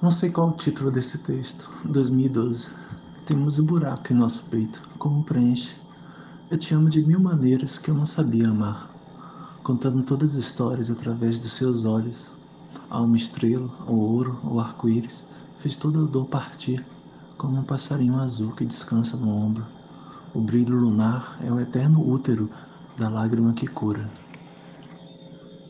Não sei qual o título desse texto. 2012. Temos um buraco em nosso peito. Como preenche? Eu te amo de mil maneiras que eu não sabia amar. Contando todas as histórias através dos seus olhos. Alma uma estrela, o ouro, o arco-íris, fez toda a dor partir, como um passarinho azul que descansa no ombro. O brilho lunar é o eterno útero da lágrima que cura.